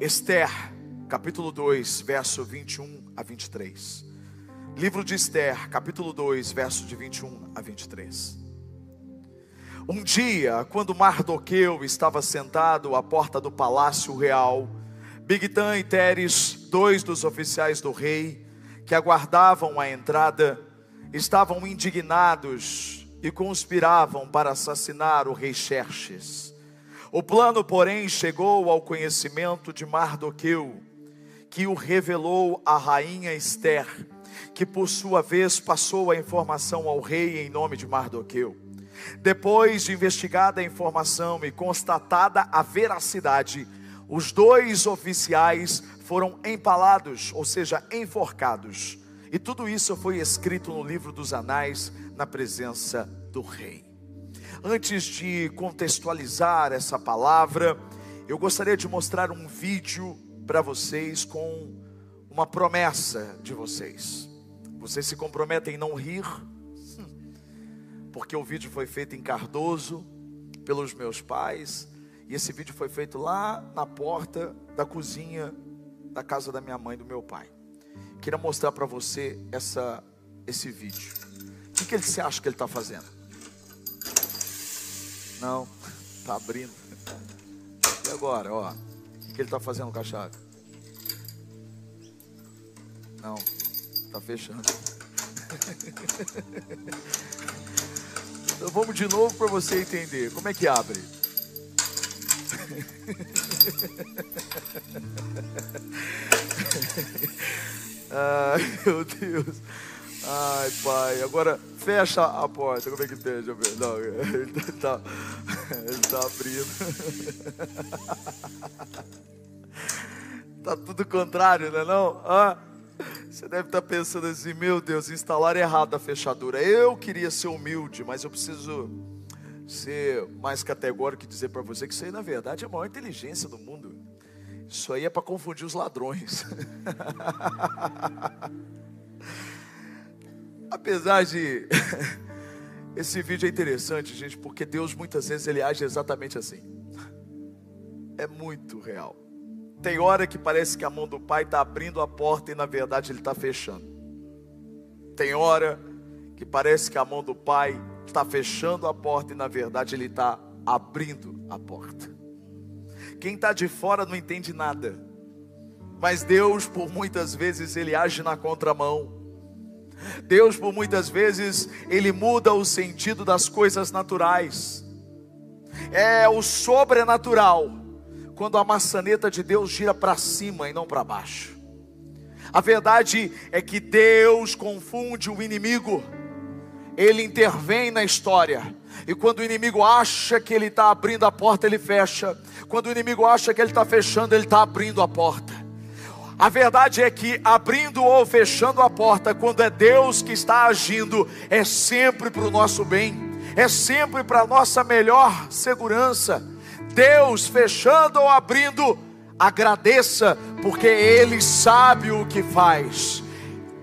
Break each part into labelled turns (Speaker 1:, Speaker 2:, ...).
Speaker 1: Esther, capítulo 2, verso 21 a 23. Livro de Esther, capítulo 2, verso de 21 a 23. Um dia, quando Mardoqueu estava sentado à porta do palácio real, Bigtan e Teres, dois dos oficiais do rei, que aguardavam a entrada, estavam indignados e conspiravam para assassinar o rei Xerxes. O plano, porém, chegou ao conhecimento de Mardoqueu, que o revelou à rainha Esther, que por sua vez passou a informação ao rei em nome de Mardoqueu. Depois de investigada a informação e constatada a veracidade, os dois oficiais foram empalados, ou seja, enforcados. E tudo isso foi escrito no livro dos anais, na presença do rei. Antes de contextualizar essa palavra, eu gostaria de mostrar um vídeo para vocês com uma promessa de vocês. Vocês se comprometem em não rir, porque o vídeo foi feito em Cardoso pelos meus pais, e esse vídeo foi feito lá na porta da cozinha da casa da minha mãe e do meu pai. Queria mostrar para você essa, esse vídeo. O que, que ele se acha que ele está fazendo? Não, tá abrindo. E agora, ó? O que ele tá fazendo com a chave? Não, tá fechando. Então vamos de novo para você entender. Como é que abre? Ai, meu Deus. Ai, pai. Agora fecha a porta. Como é que fecha? Não, ele está ele tá abrindo. Tá tudo contrário, não é não? Ah, você deve estar tá pensando assim, meu Deus, instalar errado a fechadura. Eu queria ser humilde, mas eu preciso ser mais categórico e dizer para você que isso aí na verdade é a maior inteligência do mundo. Isso aí é para confundir os ladrões. Apesar de esse vídeo é interessante, gente, porque Deus muitas vezes ele age exatamente assim. É muito real. Tem hora que parece que a mão do pai está abrindo a porta e na verdade ele está fechando. Tem hora que parece que a mão do pai está fechando a porta e na verdade ele está abrindo a porta. Quem está de fora não entende nada, mas Deus, por muitas vezes, ele age na contramão. Deus, por muitas vezes, ele muda o sentido das coisas naturais. É o sobrenatural quando a maçaneta de Deus gira para cima e não para baixo. A verdade é que Deus confunde o inimigo, ele intervém na história. E quando o inimigo acha que ele está abrindo a porta, ele fecha. Quando o inimigo acha que ele está fechando, ele está abrindo a porta. A verdade é que abrindo ou fechando a porta, quando é Deus que está agindo, é sempre para o nosso bem, é sempre para a nossa melhor segurança. Deus fechando ou abrindo, agradeça, porque Ele sabe o que faz.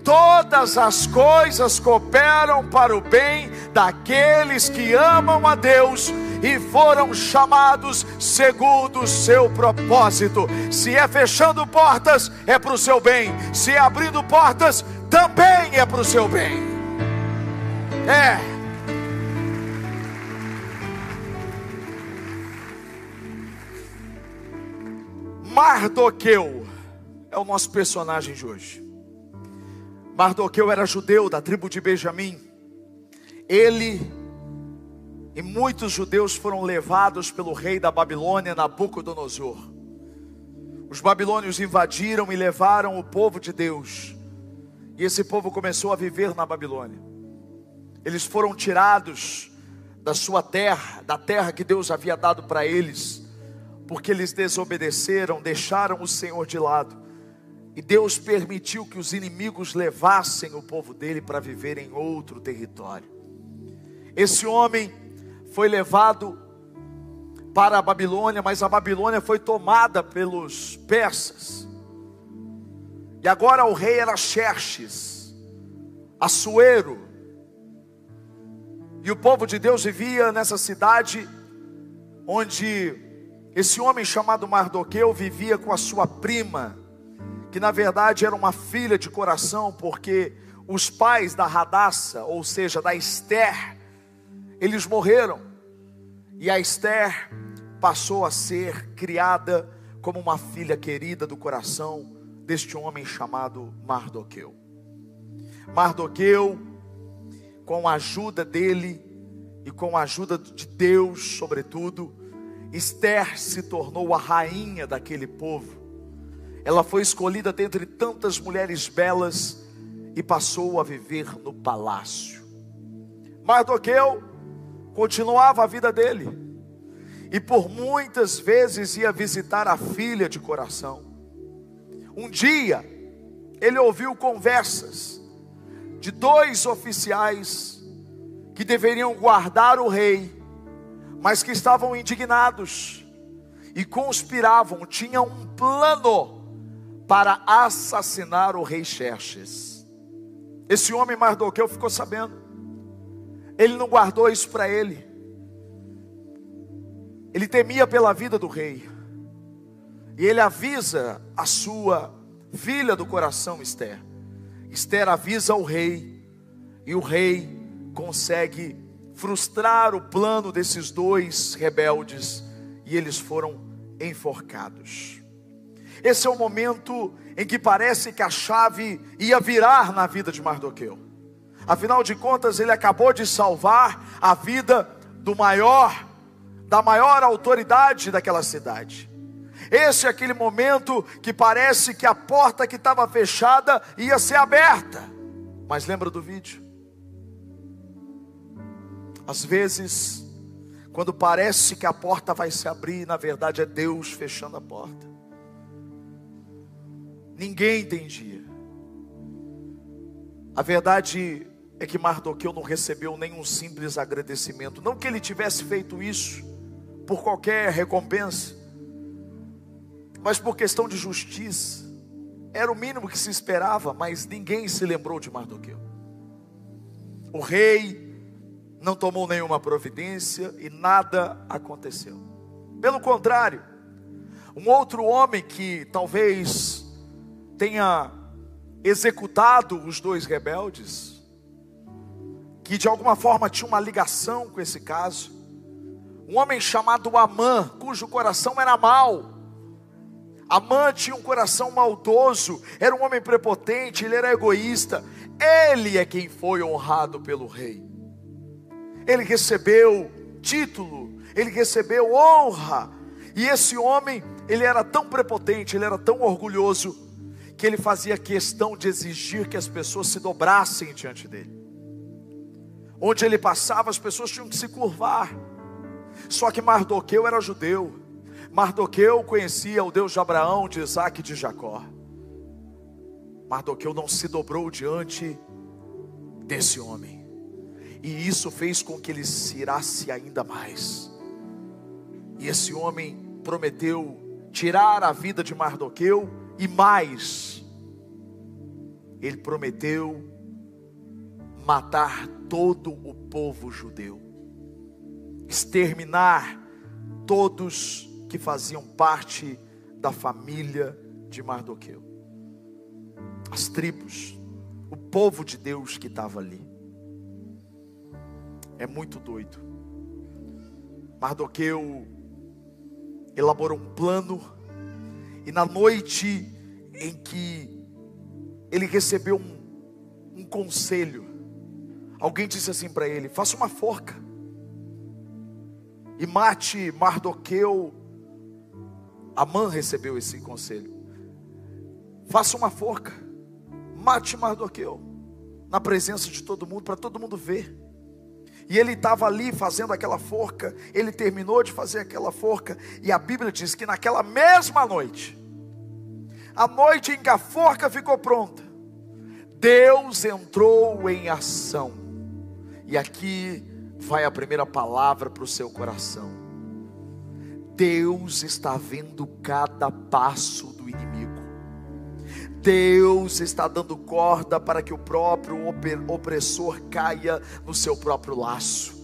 Speaker 1: Todas as coisas cooperam para o bem daqueles que amam a Deus e foram chamados segundo o seu propósito. Se é fechando portas, é para o seu bem, se é abrindo portas, também é para o seu bem. É. Mardoqueu é o nosso personagem de hoje. Mardoqueu era judeu da tribo de Benjamim. Ele e muitos judeus foram levados pelo rei da Babilônia, Nabucodonosor. Os babilônios invadiram e levaram o povo de Deus. E esse povo começou a viver na Babilônia. Eles foram tirados da sua terra, da terra que Deus havia dado para eles, porque eles desobedeceram, deixaram o Senhor de lado. E Deus permitiu que os inimigos levassem o povo dele para viver em outro território. Esse homem foi levado para a Babilônia, mas a Babilônia foi tomada pelos persas. E agora o rei era Xerxes, Assuero. E o povo de Deus vivia nessa cidade onde Esse homem chamado Mardoqueu vivia com a sua prima, que na verdade era uma filha de coração, porque os pais da Radassa, ou seja, da Esther, eles morreram. E a Esther passou a ser criada como uma filha querida do coração deste homem chamado Mardoqueu. Mardoqueu, com a ajuda dele e com a ajuda de Deus, sobretudo, Esther se tornou a rainha daquele povo. Ela foi escolhida dentre tantas mulheres belas e passou a viver no palácio. Mardoqueu continuava a vida dele e por muitas vezes ia visitar a filha de coração. Um dia, ele ouviu conversas de dois oficiais que deveriam guardar o rei, mas que estavam indignados e conspiravam, tinham um plano para assassinar o rei Xerxes. Esse homem Mardoqueu ficou sabendo. Ele não guardou isso para ele. Ele temia pela vida do rei. E ele avisa a sua filha do coração, Esther. Esther avisa o rei. E o rei consegue frustrar o plano desses dois rebeldes. E eles foram enforcados. Esse é o momento em que parece que a chave ia virar na vida de Mardoqueu. Afinal de contas, ele acabou de salvar a vida do maior da maior autoridade daquela cidade. Esse é aquele momento que parece que a porta que estava fechada ia ser aberta. Mas lembra do vídeo? Às vezes, quando parece que a porta vai se abrir, na verdade é Deus fechando a porta. Ninguém entendia. A verdade é que Mardoqueu não recebeu nenhum simples agradecimento. Não que ele tivesse feito isso por qualquer recompensa, mas por questão de justiça. Era o mínimo que se esperava, mas ninguém se lembrou de Mardoqueu. O rei não tomou nenhuma providência e nada aconteceu. Pelo contrário, um outro homem que talvez tenha executado os dois rebeldes, que de alguma forma tinha uma ligação com esse caso, um homem chamado Amã, cujo coração era mau. Amã tinha um coração maldoso, era um homem prepotente, ele era egoísta. Ele é quem foi honrado pelo rei. Ele recebeu título, ele recebeu honra. E esse homem, ele era tão prepotente, ele era tão orgulhoso, que ele fazia questão de exigir que as pessoas se dobrassem diante dele. Onde ele passava, as pessoas tinham que se curvar. Só que Mardoqueu era judeu. Mardoqueu conhecia o Deus de Abraão, de Isaac e de Jacó. Mardoqueu não se dobrou diante desse homem. E isso fez com que ele se irasse ainda mais. E esse homem prometeu tirar a vida de Mardoqueu e mais. Ele prometeu matar todo o povo judeu exterminar todos que faziam parte da família de Mardoqueu. As tribos, o povo de Deus que estava ali. É muito doido. Mardoqueu elaborou um plano, e na noite em que ele recebeu um, um conselho, alguém disse assim para ele: faça uma forca e mate Mardoqueu. Amã recebeu esse conselho. Faça uma forca, mate Mardoqueu, na presença de todo mundo, para todo mundo ver. E ele estava ali fazendo aquela forca, ele terminou de fazer aquela forca, e a Bíblia diz que naquela mesma noite, a noite em que a forca ficou pronta, Deus entrou em ação. E aqui vai a primeira palavra para o seu coração. Deus está vendo cada passo do inimigo. Deus está dando corda para que o próprio opressor caia no seu próprio laço.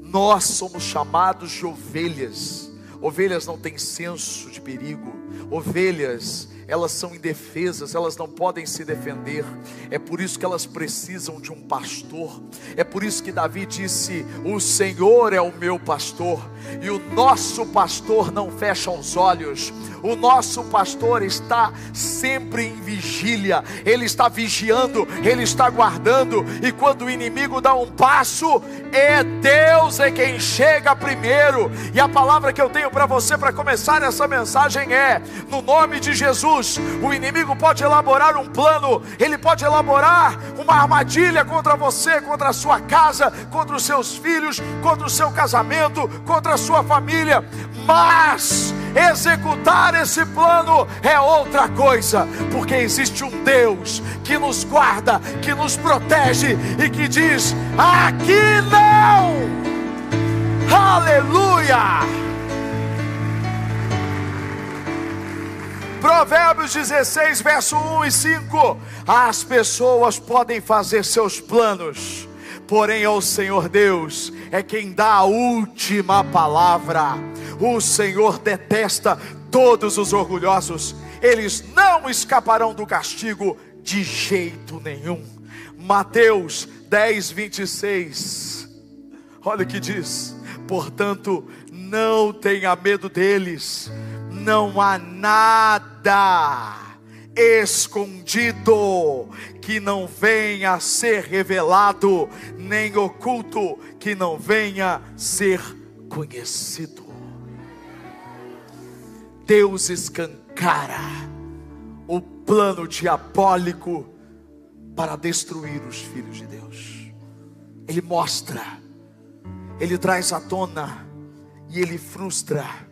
Speaker 1: Nós somos chamados de ovelhas. Ovelhas não têm senso de perigo. Ovelhas elas são indefesas, elas não podem se defender. É por isso que elas precisam de um pastor. É por isso que Davi disse: O Senhor é o meu pastor, e o nosso pastor não fecha os olhos. O nosso pastor está sempre em vigília, ele está vigiando, ele está guardando, e quando o inimigo dá um passo, é Deus é quem chega primeiro. E a palavra que eu tenho para você para começar essa mensagem é: no nome de Jesus, o inimigo pode elaborar um plano, ele pode elaborar uma armadilha contra você, contra a sua casa, contra os seus filhos, contra o seu casamento, contra a sua família, mas executar esse plano é outra coisa, porque existe um Deus que nos guarda, que nos protege e que diz: aqui não, aleluia. Provérbios 16, verso 1 e 5: As pessoas podem fazer seus planos, porém ao Senhor Deus é quem dá a última palavra. O Senhor detesta todos os orgulhosos, eles não escaparão do castigo de jeito nenhum. Mateus 10, 26. Olha o que diz: portanto, não tenha medo deles, não há nada escondido que não venha a ser revelado, nem oculto que não venha a ser conhecido. Deus escancara o plano diabólico para destruir os filhos de Deus. Ele mostra, ele traz à tona e ele frustra.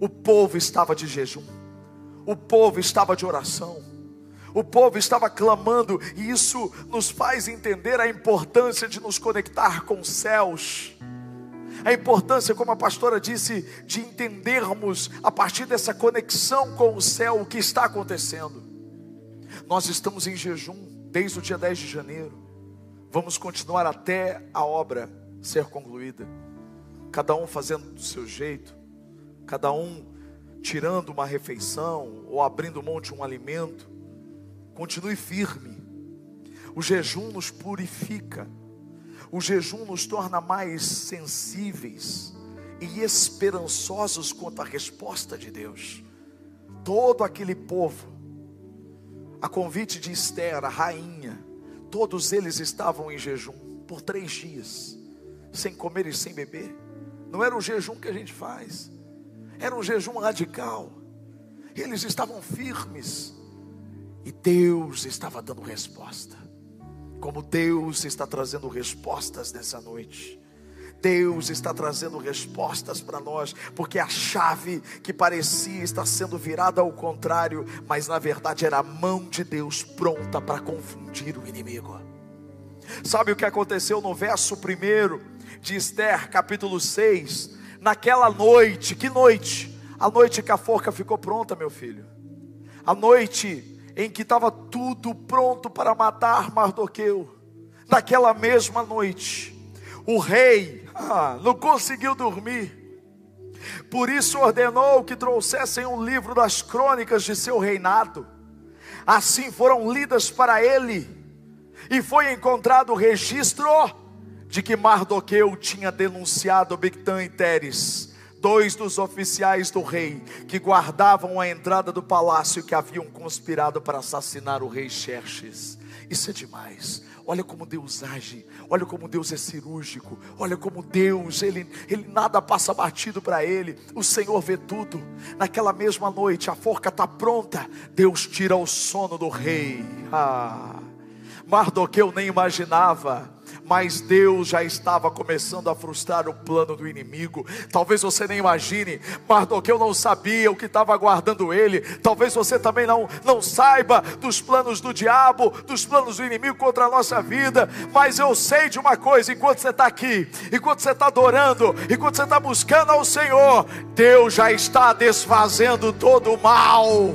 Speaker 1: O povo estava de jejum, o povo estava de oração, o povo estava clamando, e isso nos faz entender a importância de nos conectar com os céus a importância, como a pastora disse, de entendermos a partir dessa conexão com o céu o que está acontecendo. Nós estamos em jejum desde o dia 10 de janeiro. Vamos continuar até a obra ser concluída. Cada um fazendo do seu jeito, cada um tirando uma refeição ou abrindo mão de um alimento. Continue firme. O jejum nos purifica. O jejum nos torna mais sensíveis e esperançosos quanto à resposta de Deus. Todo aquele povo, a convite de Esther, a rainha, todos eles estavam em jejum por três dias, sem comer e sem beber. Não era o jejum que a gente faz, era um jejum radical. Eles estavam firmes e Deus estava dando resposta como Deus está trazendo respostas nessa noite. Deus está trazendo respostas para nós, porque a chave que parecia estar sendo virada ao contrário, mas na verdade era a mão de Deus pronta para confundir o inimigo. Sabe o que aconteceu no verso 1 de Esther, capítulo 6? Naquela noite, que noite? A noite que a forca ficou pronta, meu filho. A noite em que estava tudo pronto para matar Mardoqueu. Naquela mesma noite, o rei ah, não conseguiu dormir. Por isso ordenou que trouxessem um livro das crônicas de seu reinado. Assim foram lidas para ele, e foi encontrado o registro de que Mardoqueu tinha denunciado Bictã e Teres dois dos oficiais do rei que guardavam a entrada do palácio que haviam conspirado para assassinar o rei Xerxes. Isso é demais. Olha como Deus age, olha como Deus é cirúrgico, olha como Deus, ele, ele nada passa batido para ele. O Senhor vê tudo. Naquela mesma noite, a forca está pronta. Deus tira o sono do rei. Ah, Mardoqueu nem imaginava mas Deus já estava começando a frustrar o plano do inimigo. Talvez você nem imagine, Mardoqueu não sabia o que estava aguardando ele. Talvez você também não, não saiba dos planos do diabo, dos planos do inimigo contra a nossa vida. Mas eu sei de uma coisa: enquanto você está aqui, enquanto você está adorando, enquanto você está buscando ao Senhor, Deus já está desfazendo todo o mal.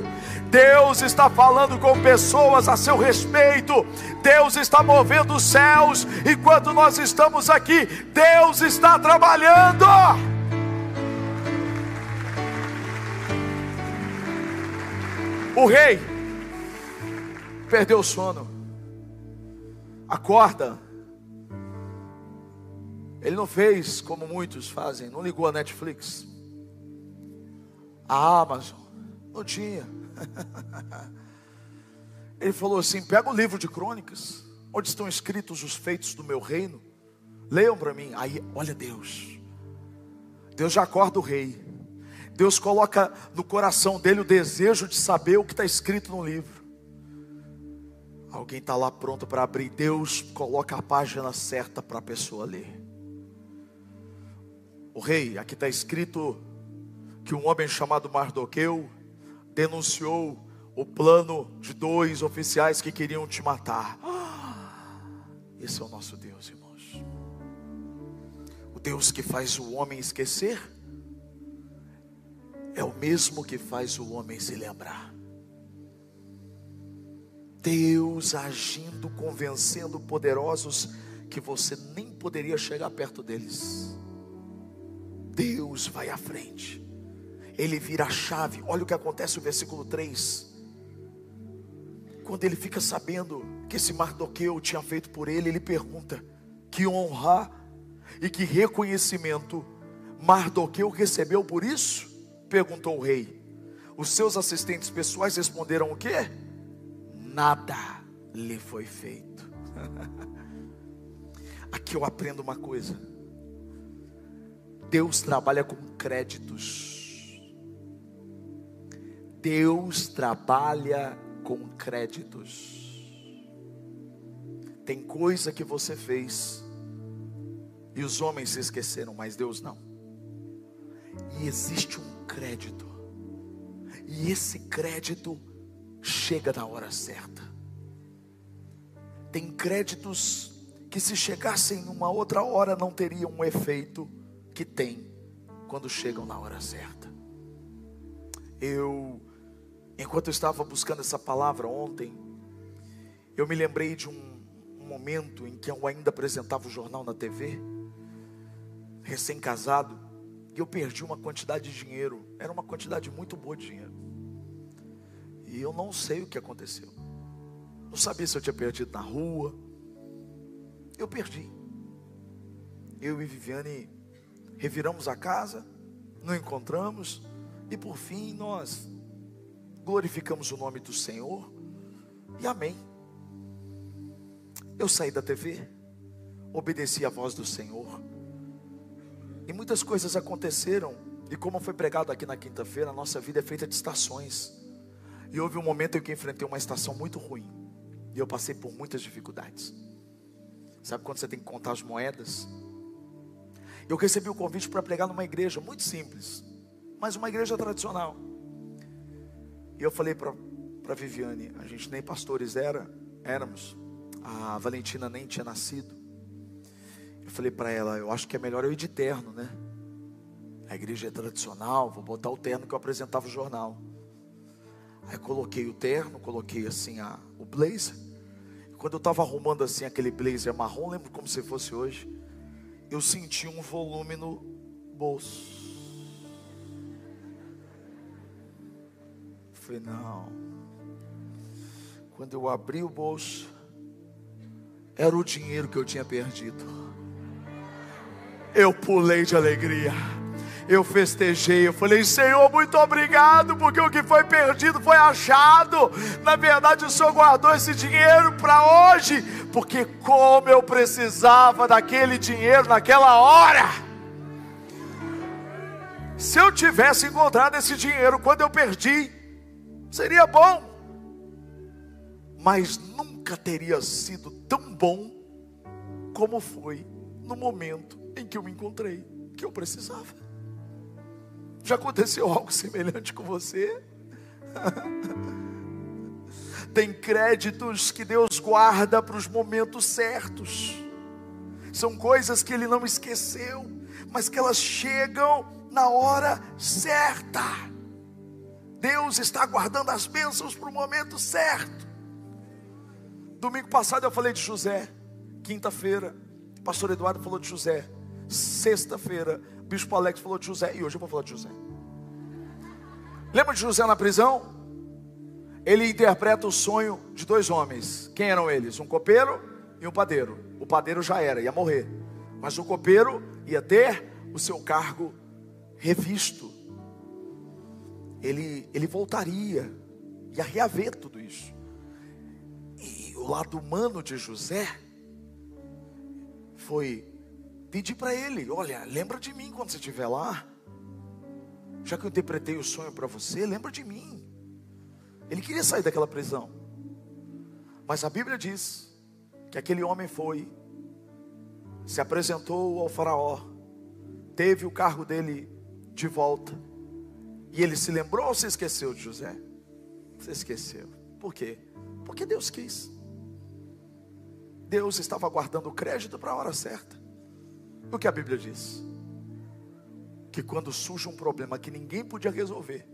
Speaker 1: Deus está falando com pessoas a seu respeito, Deus está movendo os céus, enquanto nós estamos aqui, Deus está trabalhando. O rei perdeu o sono, acorda. Ele não fez como muitos fazem, não ligou a Netflix, a Amazon, não tinha. Ele falou assim: pega o livro de crônicas, onde estão escritos os feitos do meu reino. Leiam para mim. Aí, olha Deus. Deus já acorda o rei. Deus coloca no coração dele o desejo de saber o que está escrito no livro. Alguém está lá pronto para abrir. Deus coloca a página certa para a pessoa ler. O rei, aqui está escrito que um homem chamado Mardoqueu denunciou o plano de dois oficiais que queriam te matar. Esse é o nosso Deus, irmãos. O Deus que faz o homem esquecer é o mesmo que faz o homem se lembrar. Deus agindo, convencendo poderosos que você nem poderia chegar perto deles. Deus vai à frente, Ele vira a chave. Olha o que acontece no versículo 3. Quando ele fica sabendo que esse Mardoqueu tinha feito por ele, ele pergunta: que honra e que reconhecimento Mardoqueu recebeu por isso? Perguntou o rei. Os seus assistentes pessoais responderam o quê? Nada lhe foi feito. Aqui eu aprendo uma coisa. Deus trabalha com créditos. Deus trabalha com créditos. Tem coisa que você fez e os homens se esqueceram, mas Deus não. E existe um crédito. E esse crédito chega na hora certa. Tem créditos que se chegassem numa outra hora não teriam um efeito que tem quando chegam na hora certa. Eu, enquanto eu estava buscando essa palavra ontem, eu me lembrei de um, momento em que eu ainda apresentava o jornal na TV, recém-casado, e eu perdi uma quantidade de dinheiro, era uma quantidade muito boa de dinheiro. E eu não sei o que aconteceu. Não sabia se eu tinha perdido na rua. Eu perdi. Eu e Viviane reviramos a casa, não encontramos, e por fim nós glorificamos o nome do Senhor, e amém. Eu saí da TV, obedeci a voz do Senhor, e muitas coisas aconteceram, e como foi pregado aqui na quinta-feira, a nossa vida é feita de estações, e houve um momento em que enfrentei uma estação muito ruim, e eu passei por muitas dificuldades. Sabe quando você tem que contar as moedas? Eu recebi o convite para pregar numa igreja muito simples, mas uma igreja tradicional. E eu falei para Viviane, a gente nem pastores era, éramos, a Valentina nem tinha nascido. Eu falei para ela, eu acho que é melhor eu ir de terno, né? A igreja é tradicional, vou botar o terno que eu apresentava o jornal. Aí coloquei o terno, coloquei assim a, o blazer. Quando eu estava arrumando assim aquele blazer marrom, lembro como se fosse hoje eu senti um volume no bolso. Falei, não. Quando eu abri o bolso, era o dinheiro que eu tinha perdido. Eu pulei de alegria eu festejei, eu falei: Senhor, muito obrigado, porque o que foi perdido foi achado. Na verdade, o Senhor guardou esse dinheiro para hoje, porque como eu precisava daquele dinheiro naquela hora. Se eu tivesse encontrado esse dinheiro quando eu perdi, seria bom, mas nunca teria sido tão bom como foi no momento em que eu me encontrei, que eu precisava. Já aconteceu algo semelhante com você? Tem créditos que Deus guarda para os momentos certos. São coisas que Ele não esqueceu, mas que elas chegam na hora certa. Deus está guardando as bênçãos para o momento certo. Domingo passado eu falei de José. Quinta-feira, pastor Eduardo falou de José. Sexta-feira, Bispo Alex falou de José, e hoje eu vou falar de José. Lembra de José na prisão? ele interpreta o sonho de dois homens. Quem eram eles? Um copeiro e um padeiro. O padeiro já era, ia morrer. Mas o copeiro ia ter o seu cargo revisto. Ele, ele voltaria, ia reaver tudo isso. E o lado humano de José foi pedir para ele: Olha, lembra de mim quando você estiver lá. Já que eu interpretei o sonho para você, lembra de mim. Ele queria sair daquela prisão. Mas a Bíblia diz que aquele homem foi, se apresentou ao Faraó, teve o carro dele de volta. E ele se lembrou ou se esqueceu de José? Você esqueceu. Por quê? Porque Deus quis. Deus estava guardando o crédito para a hora certa. O que a Bíblia diz? Que quando surge um problema que ninguém podia resolver,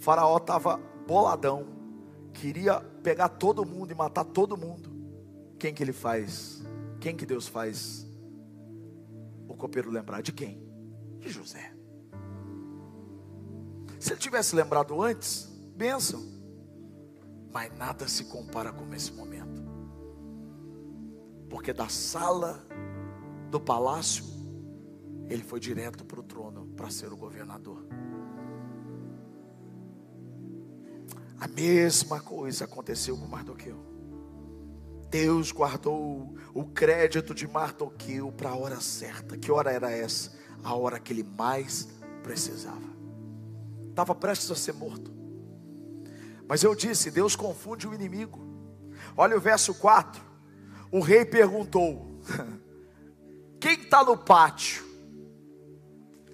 Speaker 1: Faraó estava boladão, queria pegar todo mundo e matar todo mundo. Quem que ele faz? Quem que Deus faz? O copeiro lembrar de quem? De José. Se ele tivesse lembrado antes, bênção. Mas nada se compara com esse momento. Porque da sala do palácio ele foi direto para o trono para ser o governador. A mesma coisa aconteceu com Mardoqueu. Deus guardou o crédito de Mardoqueu para a hora certa. Que hora era essa? A hora que ele mais precisava. Estava prestes a ser morto. Mas eu disse: Deus confunde o inimigo. Olha o verso 4. O rei perguntou: Quem está no pátio?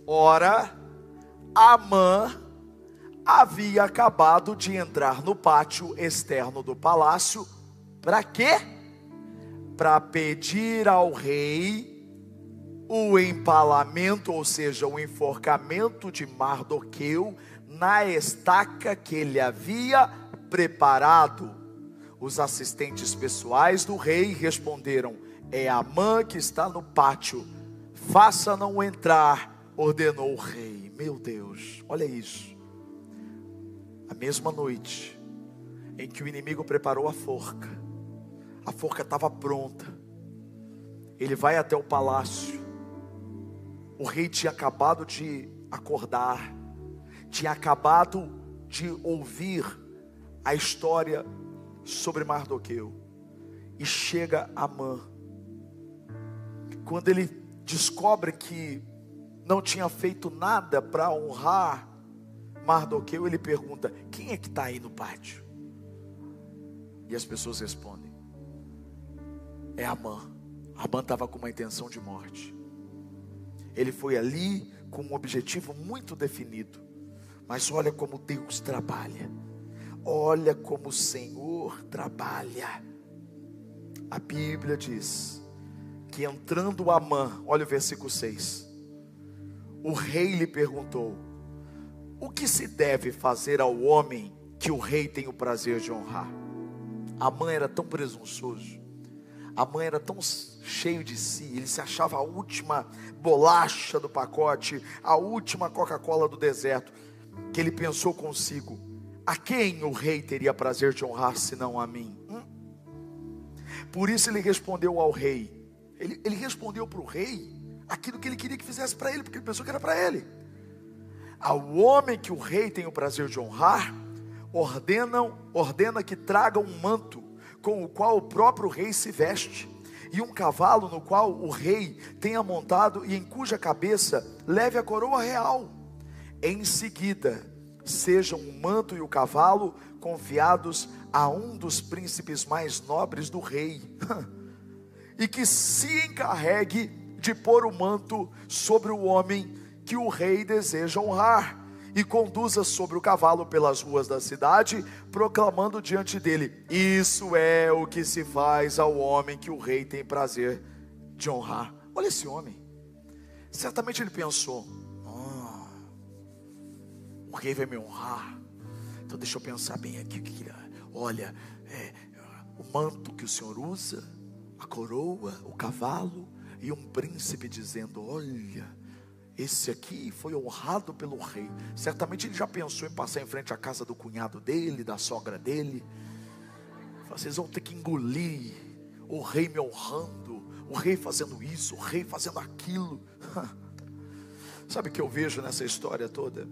Speaker 1: Ora, Amã havia acabado de entrar no pátio externo do palácio, para quê? Para pedir ao rei o empalamento, ou seja, o enforcamento de Mardoqueu na estaca que ele havia preparado. Os assistentes pessoais do rei responderam: É Amã que está no pátio, faça-não entrar ordenou o rei. Meu Deus, olha isso. A mesma noite em que o inimigo preparou a forca, a forca estava pronta. Ele vai até o palácio. O rei tinha acabado de acordar, tinha acabado de ouvir a história sobre Mardoqueu. E chega Amã. Quando ele descobre que não tinha feito nada para honrar Mardoqueu, ele pergunta: Quem é que está aí no pátio? E as pessoas respondem: É Amã. Amã estava com uma intenção de morte. Ele foi ali com um objetivo muito definido. Mas olha como Deus trabalha. Olha como o Senhor trabalha. A Bíblia diz que entrando Amã, olha o versículo 6 o rei lhe perguntou: O que se deve fazer ao homem que o rei tem o prazer de honrar? A mãe era tão presunçoso, a mãe era tão cheio de si, ele se achava a última bolacha do pacote, a última Coca-Cola do deserto, que ele pensou consigo: a quem o rei teria prazer de honrar senão a mim? Hum? Por isso ele respondeu ao rei, ele, ele respondeu para o rei aquilo que ele queria que fizesse para ele, porque ele pensou que era para ele. Ao homem que o rei tem o prazer de honrar, ordenam, ordena que traga um manto com o qual o próprio rei se veste, e um cavalo no qual o rei tenha montado e em cuja cabeça leve a coroa real. Em seguida, sejam o manto e o cavalo confiados a um dos príncipes mais nobres do rei, e que se encarregue de pôr o manto sobre o homem que o rei deseja honrar, e conduza sobre o cavalo pelas ruas da cidade, proclamando diante dele: Isso é o que se faz ao homem que o rei tem prazer de honrar. Olha esse homem. Certamente ele pensou: O rei vai me honrar. Então deixa eu pensar bem aqui. Olha, é, o manto que o senhor usa, a coroa, o cavalo, e um príncipe dizendo: Olha, esse aqui foi honrado pelo rei. Certamente ele já pensou em passar em frente à casa do cunhado dele, da sogra dele. Vocês vão ter que engolir o rei me honrando, o rei fazendo isso, o rei fazendo aquilo. Sabe o que eu vejo nessa história toda?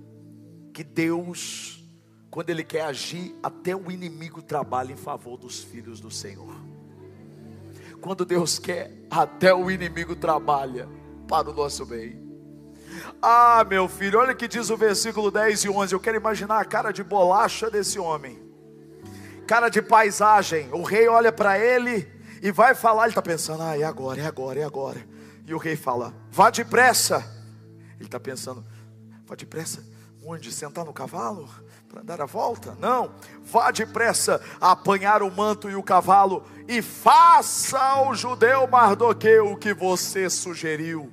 Speaker 1: Que Deus, quando Ele quer agir, até o inimigo trabalha em favor dos filhos do Senhor. Quando Deus quer, até o inimigo trabalha para o nosso bem. Ah, meu filho, olha que diz o versículo 10 e 11. Eu quero imaginar a cara de bolacha desse homem, cara de paisagem. O rei olha para ele e vai falar. Ele está pensando: ah, é agora, é agora, é agora. E o rei fala: vá depressa. Ele está pensando: vá depressa, onde? Sentar no cavalo? Para andar a volta? Não, vá depressa apanhar o manto e o cavalo e faça ao judeu Mardoqueu o que você sugeriu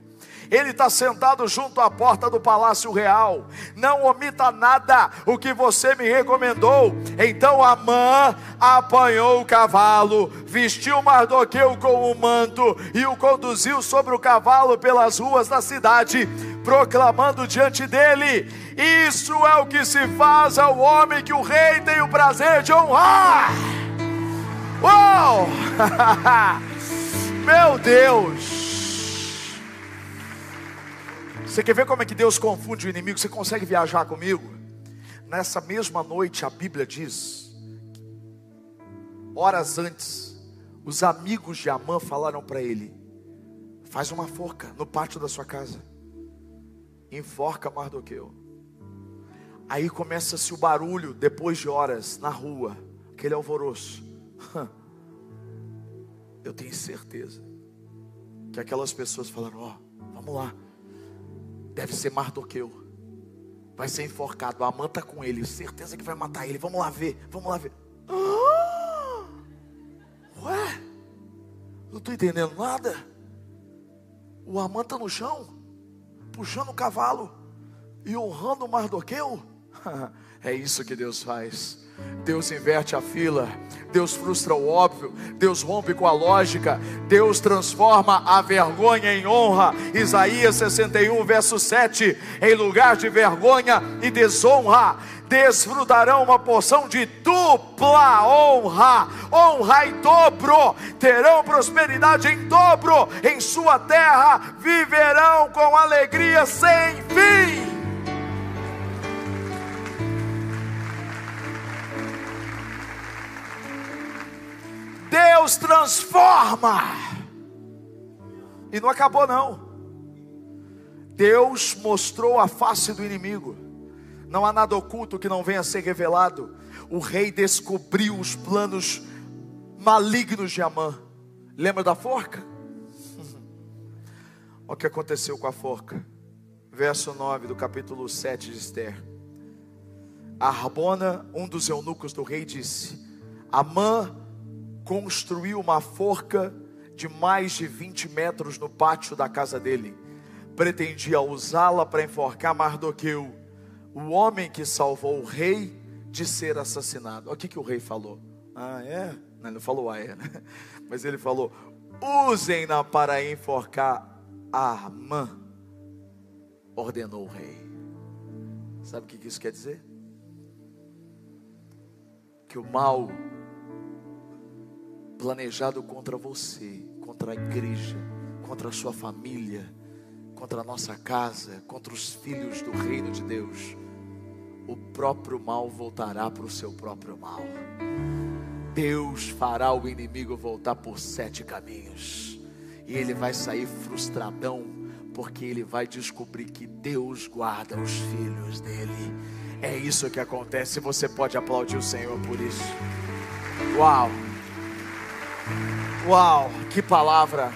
Speaker 1: ele está sentado junto à porta do palácio real. Não omita nada o que você me recomendou. Então Amã apanhou o cavalo, vestiu Mardoqueu com o manto e o conduziu sobre o cavalo pelas ruas da cidade, proclamando diante dele: Isso é o que se faz ao homem que o rei tem o prazer de honrar. Uau! Meu Deus! Você quer ver como é que Deus confunde o inimigo? Você consegue viajar comigo? Nessa mesma noite, a Bíblia diz, horas antes, os amigos de Amã falaram para ele: faz uma forca no pátio da sua casa, enforca Mardoqueu. Aí começa-se o barulho, depois de horas, na rua, aquele alvoroço. Eu tenho certeza que aquelas pessoas falaram: Ó, oh, vamos lá Deve ser Mardoqueu. Vai ser enforcado. A manta com ele. Certeza que vai matar ele. Vamos lá ver. Vamos lá ver. Ah! Ué? Não estou entendendo nada. O está no chão, puxando o cavalo e honrando o Mardoqueu. é isso que Deus faz. Deus inverte a fila, Deus frustra o óbvio, Deus rompe com a lógica, Deus transforma a vergonha em honra. Isaías 61, verso 7: em lugar de vergonha e desonra, desfrutarão uma porção de dupla honra, honra em dobro, terão prosperidade em dobro. Em sua terra, viverão com alegria sem fim. Deus transforma. E não acabou não. Deus mostrou a face do inimigo. Não há nada oculto que não venha a ser revelado. O rei descobriu os planos malignos de Amã. Lembra da forca? Olha o que aconteceu com a forca. Verso 9 do capítulo 7 de Esther. Arbona, um dos eunucos do rei, disse: Amã construiu uma forca de mais de 20 metros no pátio da casa dele. Pretendia usá-la para enforcar Mardoqueu, o homem que salvou o rei de ser assassinado. Olha o que, que o rei falou. Ah, é? Não, ele falou, ah, é, né? Mas ele falou: usem-na para enforcar Amã. Ordenou o rei. Sabe o que isso quer dizer? Que o mal planejado contra você, contra a igreja, contra a sua família, contra a nossa casa, contra os filhos do reino de Deus, o próprio mal voltará para o seu próprio mal. Deus fará o inimigo voltar por sete caminhos, e ele vai sair frustradão, porque ele vai descobrir que Deus guarda os filhos dele. É isso que acontece. Você pode aplaudir o Senhor por isso. Uau! Uau, que palavra!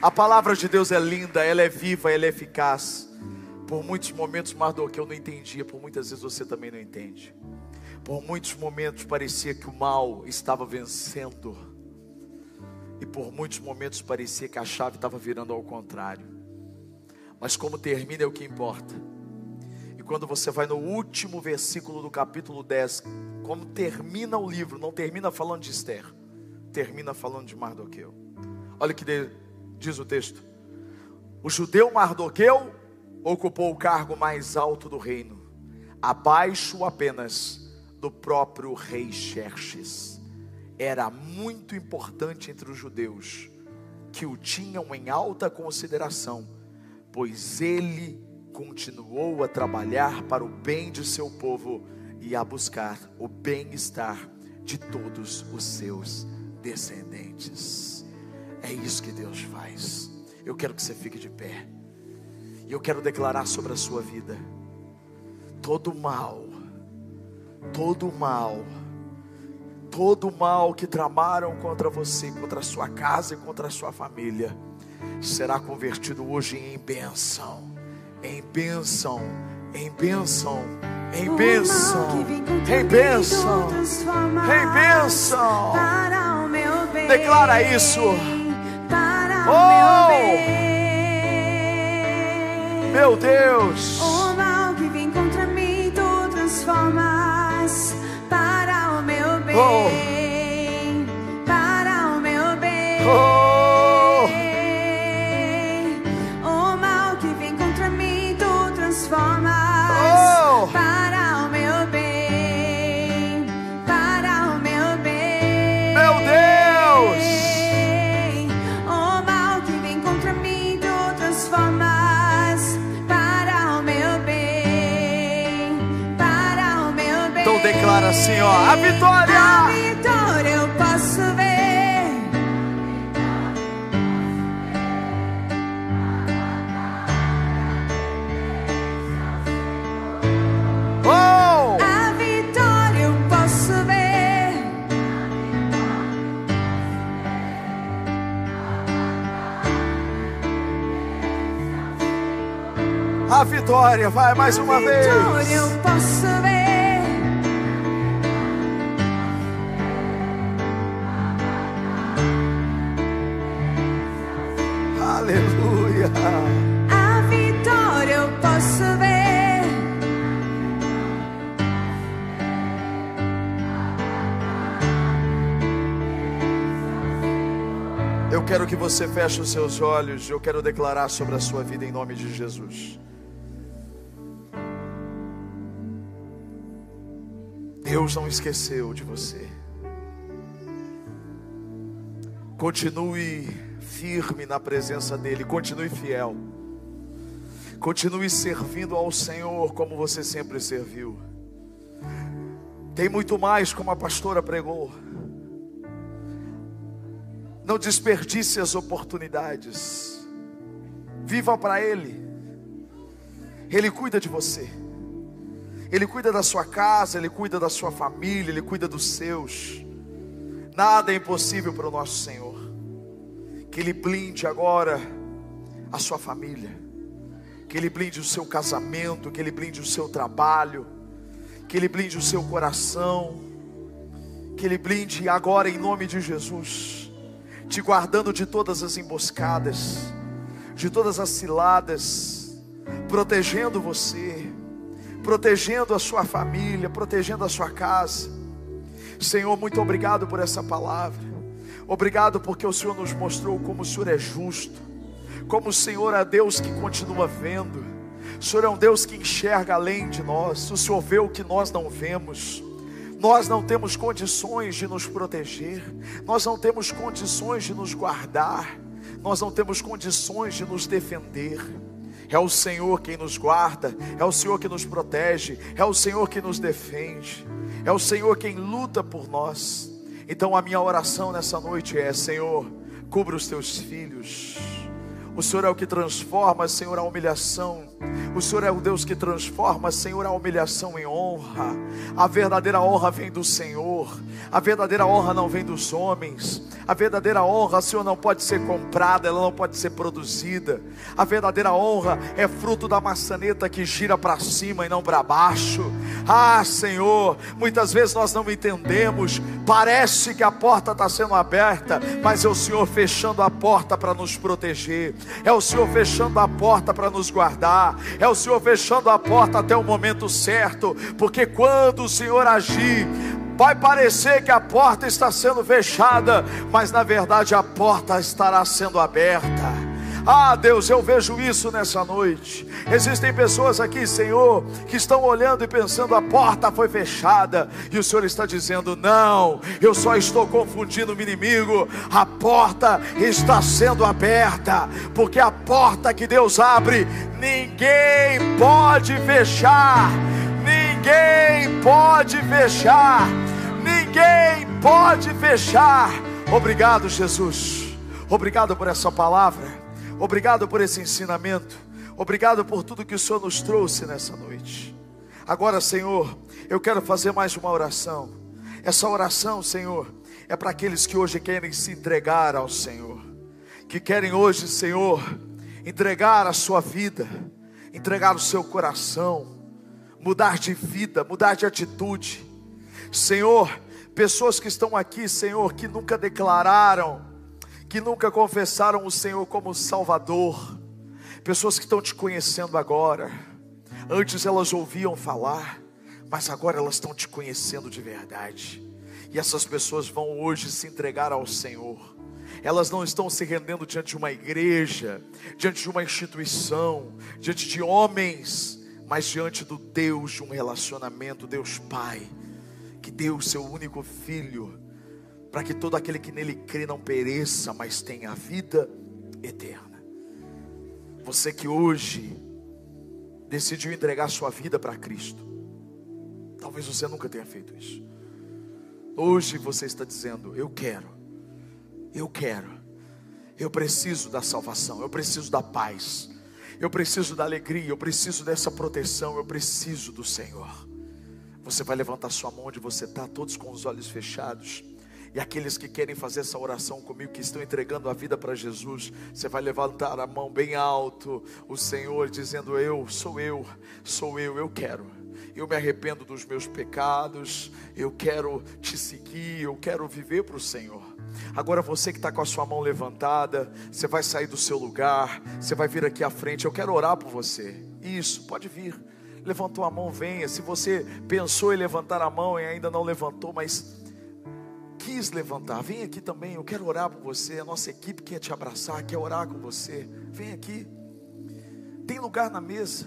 Speaker 1: A palavra de Deus é linda, ela é viva, ela é eficaz. Por muitos momentos, Mardoqueu, que eu não entendia, por muitas vezes você também não entende. Por muitos momentos parecia que o mal estava vencendo. E por muitos momentos parecia que a chave estava virando ao contrário. Mas como termina é o que importa. E quando você vai no último versículo do capítulo 10, como termina o livro, não termina falando de Esther termina falando de Mardoqueu. Olha o que diz o texto: O judeu Mardoqueu ocupou o cargo mais alto do reino, abaixo apenas do próprio rei Xerxes. Era muito importante entre os judeus que o tinham em alta consideração, pois ele continuou a trabalhar para o bem de seu povo e a buscar o bem-estar de todos os seus descendentes. É isso que Deus faz. Eu quero que você fique de pé. E eu quero declarar sobre a sua vida: todo mal, todo mal, todo mal que tramaram contra você, contra a sua casa e contra a sua família, será convertido hoje em bênção, em bênção, em bênção, em bênção, em bênção, em bênção. Declara isso. Oh! Meu Deus.
Speaker 2: O mal que vem contra mim, tu transformas para o meu bem.
Speaker 1: Assim, ó, a
Speaker 2: A
Speaker 1: vitória.
Speaker 2: vitória eu posso ver.
Speaker 1: Oh!
Speaker 2: A vitória eu posso ver.
Speaker 1: A vitória, vai mais uma
Speaker 2: A vitória
Speaker 1: vez.
Speaker 2: A vitória eu posso ver.
Speaker 1: Eu quero que você feche os seus olhos. Eu quero declarar sobre a sua vida em nome de Jesus. Deus não esqueceu de você. Continue firme na presença dEle. Continue fiel. Continue servindo ao Senhor como você sempre serviu. Tem muito mais, como a pastora pregou. Não desperdice as oportunidades. Viva para Ele. Ele cuida de você. Ele cuida da sua casa, Ele cuida da sua família, Ele cuida dos seus. Nada é impossível para o nosso Senhor. Que Ele blinde agora a sua família. Que Ele blinde o seu casamento, que Ele blinde o seu trabalho, que Ele blinde o seu coração, que Ele blinde agora em nome de Jesus te guardando de todas as emboscadas, de todas as ciladas, protegendo você, protegendo a sua família, protegendo a sua casa. Senhor, muito obrigado por essa palavra. Obrigado porque o Senhor nos mostrou como o Senhor é justo, como o Senhor é Deus que continua vendo. O Senhor é um Deus que enxerga além de nós. O Senhor vê o que nós não vemos. Nós não temos condições de nos proteger, nós não temos condições de nos guardar, nós não temos condições de nos defender. É o Senhor quem nos guarda, é o Senhor que nos protege, é o Senhor que nos defende, é o Senhor quem luta por nós. Então a minha oração nessa noite é: Senhor, cubra os teus filhos. O Senhor é o que transforma, Senhor, a humilhação. O Senhor é o Deus que transforma, Senhor, a humilhação em honra. A verdadeira honra vem do Senhor. A verdadeira honra não vem dos homens. A verdadeira honra, Senhor, não pode ser comprada, ela não pode ser produzida. A verdadeira honra é fruto da maçaneta que gira para cima e não para baixo. Ah, Senhor, muitas vezes nós não entendemos. Parece que a porta está sendo aberta, mas é o Senhor fechando a porta para nos proteger. É o Senhor fechando a porta para nos guardar. É o Senhor fechando a porta até o momento certo, porque quando o Senhor agir, Vai parecer que a porta está sendo fechada, mas na verdade a porta estará sendo aberta. Ah, Deus, eu vejo isso nessa noite. Existem pessoas aqui, Senhor, que estão olhando e pensando: a porta foi fechada, e o Senhor está dizendo: não, eu só estou confundindo o inimigo. A porta está sendo aberta, porque a porta que Deus abre, ninguém pode fechar. Ninguém pode fechar. Ninguém pode fechar. Obrigado, Jesus. Obrigado por essa palavra. Obrigado por esse ensinamento. Obrigado por tudo que o Senhor nos trouxe nessa noite. Agora, Senhor, eu quero fazer mais uma oração. Essa oração, Senhor, é para aqueles que hoje querem se entregar ao Senhor, que querem hoje, Senhor, entregar a sua vida, entregar o seu coração, mudar de vida, mudar de atitude. Senhor, pessoas que estão aqui, Senhor, que nunca declararam que nunca confessaram o Senhor como Salvador, pessoas que estão te conhecendo agora, antes elas ouviam falar, mas agora elas estão te conhecendo de verdade, e essas pessoas vão hoje se entregar ao Senhor, elas não estão se rendendo diante de uma igreja, diante de uma instituição, diante de homens, mas diante do Deus de um relacionamento, Deus Pai, que deu o seu único filho para que todo aquele que nele crê não pereça, mas tenha a vida eterna. Você que hoje decidiu entregar sua vida para Cristo, talvez você nunca tenha feito isso. Hoje você está dizendo: Eu quero, eu quero, eu preciso da salvação, eu preciso da paz, eu preciso da alegria, eu preciso dessa proteção, eu preciso do Senhor. Você vai levantar sua mão onde você está, todos com os olhos fechados. E aqueles que querem fazer essa oração comigo, que estão entregando a vida para Jesus, você vai levantar a mão bem alto, o Senhor dizendo: Eu, sou eu, sou eu, eu quero. Eu me arrependo dos meus pecados, eu quero te seguir, eu quero viver para o Senhor. Agora você que está com a sua mão levantada, você vai sair do seu lugar, você vai vir aqui à frente, eu quero orar por você. Isso, pode vir. Levantou a mão, venha. Se você pensou em levantar a mão e ainda não levantou, mas quis levantar, vem aqui também. Eu quero orar por você. A nossa equipe quer te abraçar, quer orar com você. Vem aqui. Tem lugar na mesa.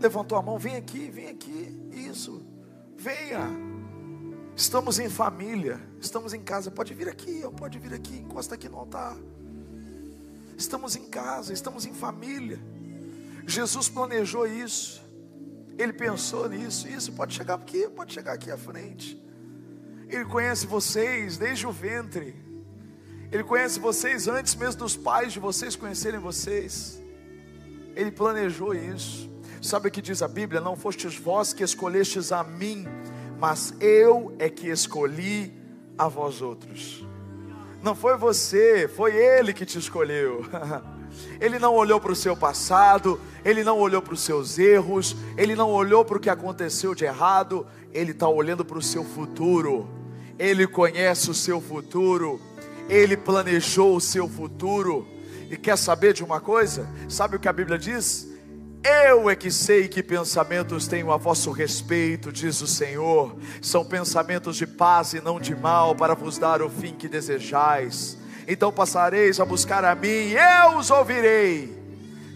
Speaker 1: Levantou a mão, vem aqui, vem aqui. Isso. Venha. Estamos em família, estamos em casa. Pode vir aqui, pode vir aqui, encosta aqui no altar. Estamos em casa, estamos em família. Jesus planejou isso. Ele pensou nisso. Isso pode chegar aqui, pode chegar aqui à frente. Ele conhece vocês desde o ventre. Ele conhece vocês antes mesmo dos pais de vocês conhecerem vocês. Ele planejou isso. Sabe o que diz a Bíblia? Não fostes vós que escolhestes a mim, mas eu é que escolhi a vós outros. Não foi você, foi Ele que te escolheu. Ele não olhou para o seu passado, ele não olhou para os seus erros, ele não olhou para o que aconteceu de errado, ele está olhando para o seu futuro. Ele conhece o seu futuro, ele planejou o seu futuro. E quer saber de uma coisa? Sabe o que a Bíblia diz? Eu é que sei que pensamentos tenho a vosso respeito, diz o Senhor. São pensamentos de paz e não de mal, para vos dar o fim que desejais. Então passareis a buscar a mim, eu os ouvirei.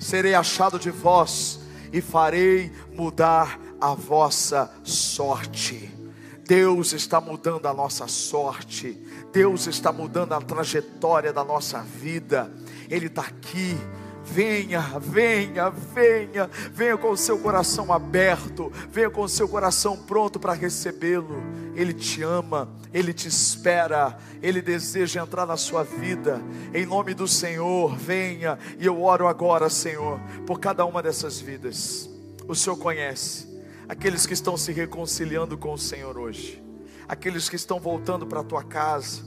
Speaker 1: Serei achado de vós e farei mudar a vossa sorte. Deus está mudando a nossa sorte, Deus está mudando a trajetória da nossa vida, Ele está aqui Venha, venha, venha, venha com o seu coração aberto, venha com o seu coração pronto para recebê-lo. Ele te ama, ele te espera, ele deseja entrar na sua vida. Em nome do Senhor, venha. E eu oro agora, Senhor, por cada uma dessas vidas. O Senhor conhece aqueles que estão se reconciliando com o Senhor hoje, aqueles que estão voltando para a tua casa,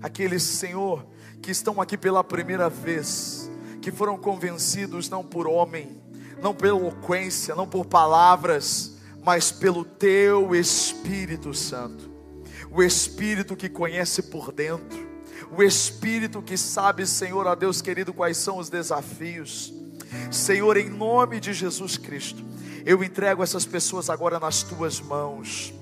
Speaker 1: aqueles, Senhor, que estão aqui pela primeira vez que foram convencidos não por homem, não pela eloquência, não por palavras, mas pelo teu Espírito Santo. O Espírito que conhece por dentro, o Espírito que sabe, Senhor, a Deus querido, quais são os desafios. Senhor, em nome de Jesus Cristo, eu entrego essas pessoas agora nas tuas mãos.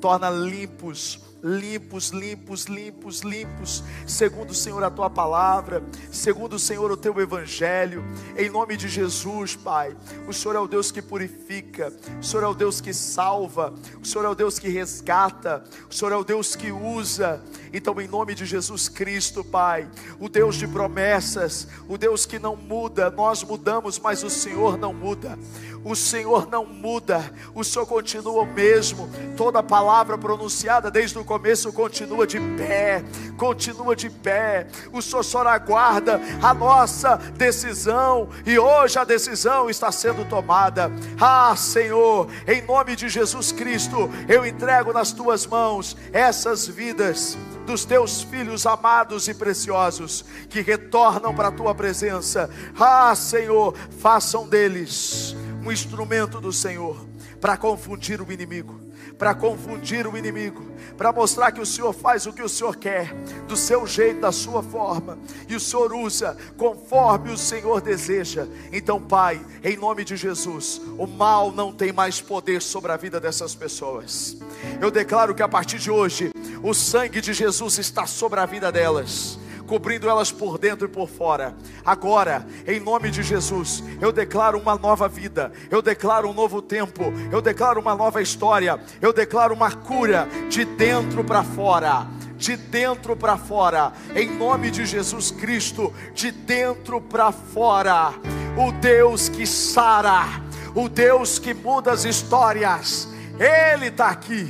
Speaker 1: Torna limpos limpos, limpos, limpos, limpos, segundo o Senhor a tua palavra, segundo o Senhor o teu evangelho, em nome de Jesus, Pai. O Senhor é o Deus que purifica, o Senhor é o Deus que salva, o Senhor é o Deus que resgata, o Senhor é o Deus que usa. Então, em nome de Jesus Cristo, Pai, o Deus de promessas, o Deus que não muda, nós mudamos, mas o Senhor não muda. O Senhor não muda, o Senhor continua o mesmo. Toda palavra pronunciada desde o começo continua de pé, continua de pé. O Senhor só aguarda a nossa decisão e hoje a decisão está sendo tomada. Ah, Senhor, em nome de Jesus Cristo, eu entrego nas tuas mãos essas vidas dos teus filhos amados e preciosos que retornam para a tua presença. Ah, Senhor, façam deles um instrumento do Senhor para confundir o inimigo, para confundir o inimigo, para mostrar que o Senhor faz o que o Senhor quer, do seu jeito, da sua forma, e o Senhor usa conforme o Senhor deseja. Então, Pai, em nome de Jesus, o mal não tem mais poder sobre a vida dessas pessoas. Eu declaro que a partir de hoje, o sangue de Jesus está sobre a vida delas cobrindo elas por dentro e por fora. Agora, em nome de Jesus, eu declaro uma nova vida, eu declaro um novo tempo, eu declaro uma nova história, eu declaro uma cura de dentro para fora de dentro para fora, em nome de Jesus Cristo, de dentro para fora, o Deus que sara, o Deus que muda as histórias, Ele está aqui,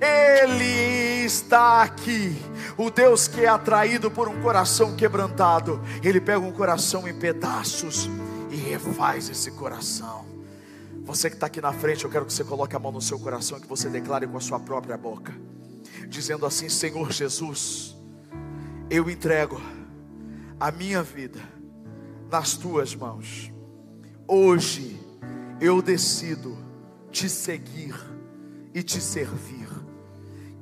Speaker 1: Ele está aqui o Deus que é atraído por um coração quebrantado, Ele pega um coração em pedaços e refaz esse coração. Você que está aqui na frente, eu quero que você coloque a mão no seu coração e que você declare com a sua própria boca, dizendo assim: Senhor Jesus, eu entrego a minha vida nas tuas mãos. Hoje eu decido te seguir e te servir.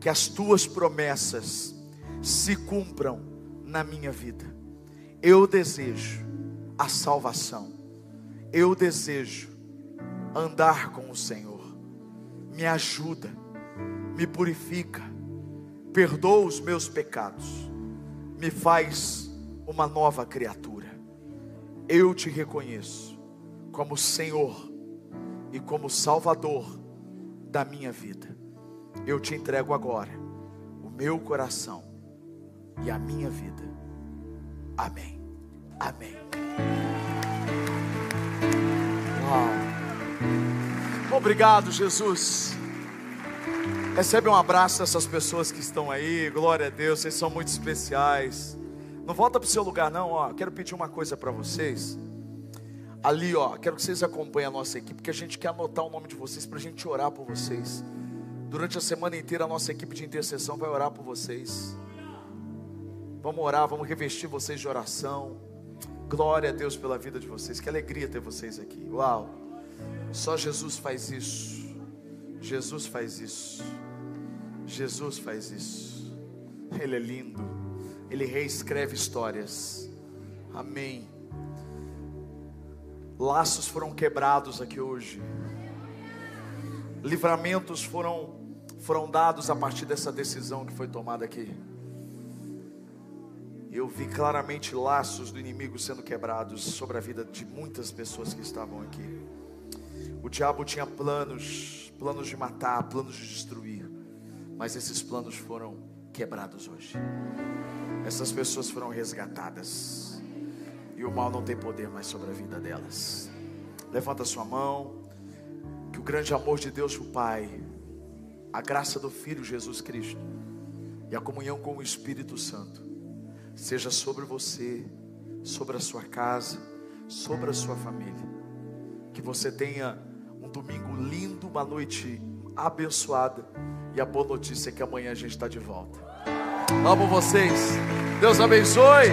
Speaker 1: Que as tuas promessas se cumpram na minha vida. Eu desejo a salvação. Eu desejo andar com o Senhor. Me ajuda, me purifica, perdoa os meus pecados, me faz uma nova criatura. Eu te reconheço como Senhor e como Salvador da minha vida. Eu te entrego agora o meu coração e a minha vida. Amém. Amém. Uau. Obrigado, Jesus. Recebe um abraço dessas pessoas que estão aí. Glória a Deus, vocês são muito especiais. Não volta para o seu lugar, não. Ó, quero pedir uma coisa para vocês. Ali, ó, quero que vocês acompanhem a nossa equipe, porque a gente quer anotar o nome de vocês para a gente orar por vocês. Durante a semana inteira, a nossa equipe de intercessão vai orar por vocês. Vamos orar, vamos revestir vocês de oração. Glória a Deus pela vida de vocês. Que alegria ter vocês aqui. Uau! Só Jesus faz isso. Jesus faz isso. Jesus faz isso. Ele é lindo. Ele reescreve histórias. Amém. Laços foram quebrados aqui hoje. Livramentos foram foram dados a partir dessa decisão que foi tomada aqui eu vi claramente laços do inimigo sendo quebrados sobre a vida de muitas pessoas que estavam aqui. O diabo tinha planos, planos de matar, planos de destruir, mas esses planos foram quebrados hoje. Essas pessoas foram resgatadas e o mal não tem poder mais sobre a vida delas. Levanta sua mão, que o grande amor de Deus, o Pai, a graça do Filho Jesus Cristo e a comunhão com o Espírito Santo seja sobre você, sobre a sua casa, sobre a sua família. Que você tenha um domingo lindo, uma noite abençoada. E a boa notícia é que amanhã a gente está de volta. Amo vocês. Deus abençoe.